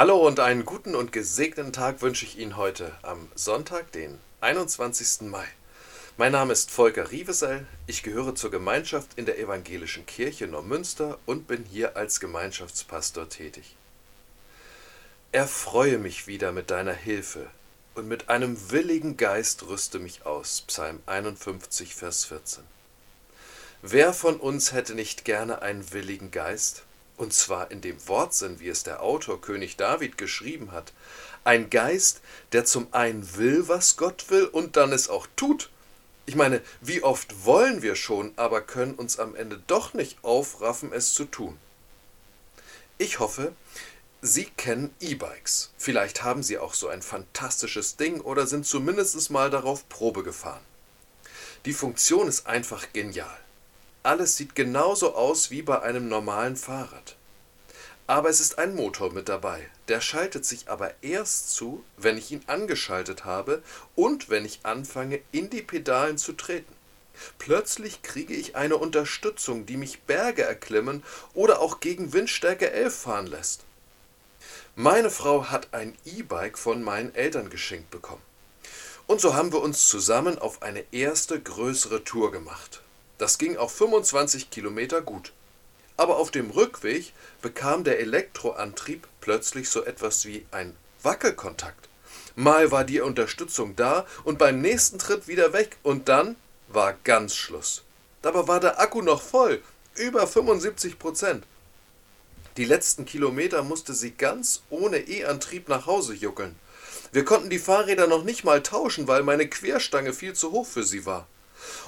Hallo und einen guten und gesegneten Tag wünsche ich Ihnen heute am Sonntag, den 21. Mai. Mein Name ist Volker Rievesel, ich gehöre zur Gemeinschaft in der Evangelischen Kirche Neumünster und bin hier als Gemeinschaftspastor tätig. Erfreue mich wieder mit deiner Hilfe und mit einem willigen Geist rüste mich aus. Psalm 51, Vers 14. Wer von uns hätte nicht gerne einen willigen Geist? Und zwar in dem Wortsinn, wie es der Autor König David geschrieben hat, ein Geist, der zum einen will, was Gott will und dann es auch tut. Ich meine, wie oft wollen wir schon, aber können uns am Ende doch nicht aufraffen, es zu tun. Ich hoffe, Sie kennen E-Bikes. Vielleicht haben Sie auch so ein fantastisches Ding oder sind zumindest mal darauf Probe gefahren. Die Funktion ist einfach genial. Alles sieht genauso aus wie bei einem normalen Fahrrad. Aber es ist ein Motor mit dabei. Der schaltet sich aber erst zu, wenn ich ihn angeschaltet habe und wenn ich anfange, in die Pedalen zu treten. Plötzlich kriege ich eine Unterstützung, die mich Berge erklimmen oder auch gegen Windstärke 11 fahren lässt. Meine Frau hat ein E-Bike von meinen Eltern geschenkt bekommen. Und so haben wir uns zusammen auf eine erste größere Tour gemacht. Das ging auf 25 Kilometer gut. Aber auf dem Rückweg bekam der Elektroantrieb plötzlich so etwas wie ein Wackelkontakt. Mal war die Unterstützung da und beim nächsten Tritt wieder weg und dann war ganz Schluss. Dabei war der Akku noch voll, über 75 Prozent. Die letzten Kilometer musste sie ganz ohne E-Antrieb nach Hause juckeln. Wir konnten die Fahrräder noch nicht mal tauschen, weil meine Querstange viel zu hoch für sie war.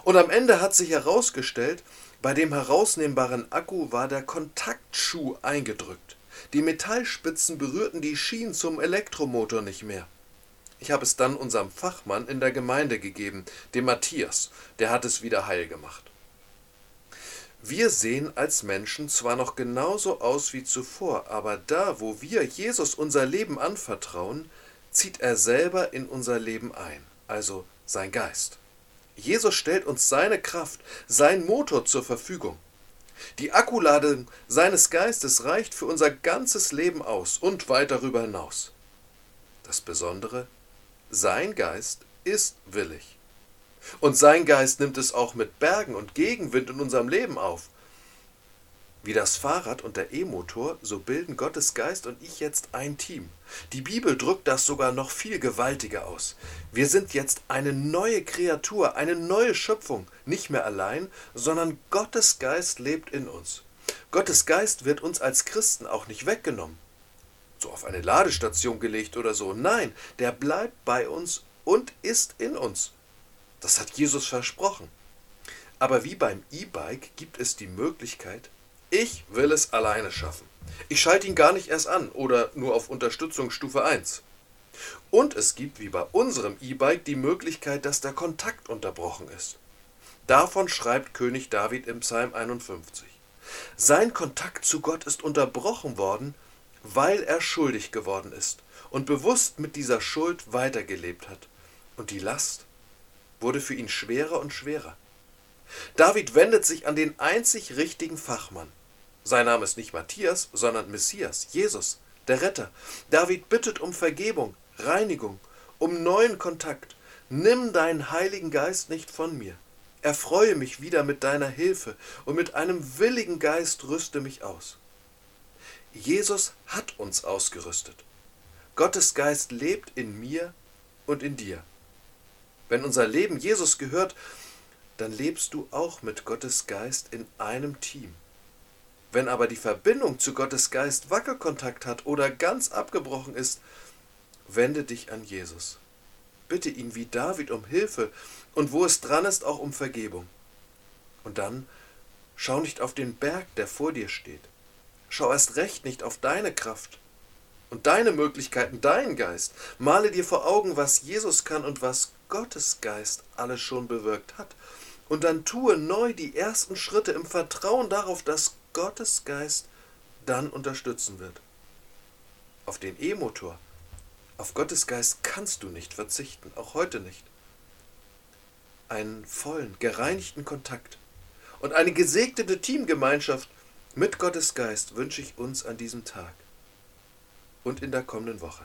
Und am Ende hat sich herausgestellt, bei dem herausnehmbaren Akku war der Kontaktschuh eingedrückt. Die Metallspitzen berührten die Schienen zum Elektromotor nicht mehr. Ich habe es dann unserem Fachmann in der Gemeinde gegeben, dem Matthias, der hat es wieder heil gemacht. Wir sehen als Menschen zwar noch genauso aus wie zuvor, aber da, wo wir Jesus unser Leben anvertrauen, zieht er selber in unser Leben ein, also sein Geist. Jesus stellt uns seine Kraft, sein Motor zur Verfügung. Die Akkuladung seines Geistes reicht für unser ganzes Leben aus und weit darüber hinaus. Das Besondere, sein Geist ist willig. Und sein Geist nimmt es auch mit Bergen und Gegenwind in unserem Leben auf. Wie das Fahrrad und der E-Motor, so bilden Gottes Geist und ich jetzt ein Team. Die Bibel drückt das sogar noch viel gewaltiger aus. Wir sind jetzt eine neue Kreatur, eine neue Schöpfung, nicht mehr allein, sondern Gottes Geist lebt in uns. Gottes Geist wird uns als Christen auch nicht weggenommen, so auf eine Ladestation gelegt oder so. Nein, der bleibt bei uns und ist in uns. Das hat Jesus versprochen. Aber wie beim E-Bike gibt es die Möglichkeit, ich will es alleine schaffen. Ich schalte ihn gar nicht erst an oder nur auf Unterstützungsstufe 1. Und es gibt wie bei unserem E-Bike die Möglichkeit, dass der Kontakt unterbrochen ist. Davon schreibt König David im Psalm 51. Sein Kontakt zu Gott ist unterbrochen worden, weil er schuldig geworden ist und bewusst mit dieser Schuld weitergelebt hat. Und die Last wurde für ihn schwerer und schwerer. David wendet sich an den einzig richtigen Fachmann, sein Name ist nicht Matthias, sondern Messias, Jesus, der Retter. David bittet um Vergebung, Reinigung, um neuen Kontakt. Nimm deinen Heiligen Geist nicht von mir. Erfreue mich wieder mit deiner Hilfe und mit einem willigen Geist rüste mich aus. Jesus hat uns ausgerüstet. Gottes Geist lebt in mir und in dir. Wenn unser Leben Jesus gehört, dann lebst du auch mit Gottes Geist in einem Team. Wenn aber die Verbindung zu Gottes Geist Wackelkontakt hat oder ganz abgebrochen ist, wende dich an Jesus. Bitte ihn wie David um Hilfe und wo es dran ist, auch um Vergebung. Und dann schau nicht auf den Berg, der vor dir steht. Schau erst recht nicht auf deine Kraft und deine Möglichkeiten, deinen Geist. Male dir vor Augen, was Jesus kann und was Gottes Geist alles schon bewirkt hat. Und dann tue neu die ersten Schritte im Vertrauen darauf, dass Gottes Geist dann unterstützen wird. Auf den E-Motor, auf Gottes Geist kannst du nicht verzichten, auch heute nicht. Einen vollen, gereinigten Kontakt und eine gesegnete Teamgemeinschaft mit Gottes Geist wünsche ich uns an diesem Tag. und in der kommenden Woche.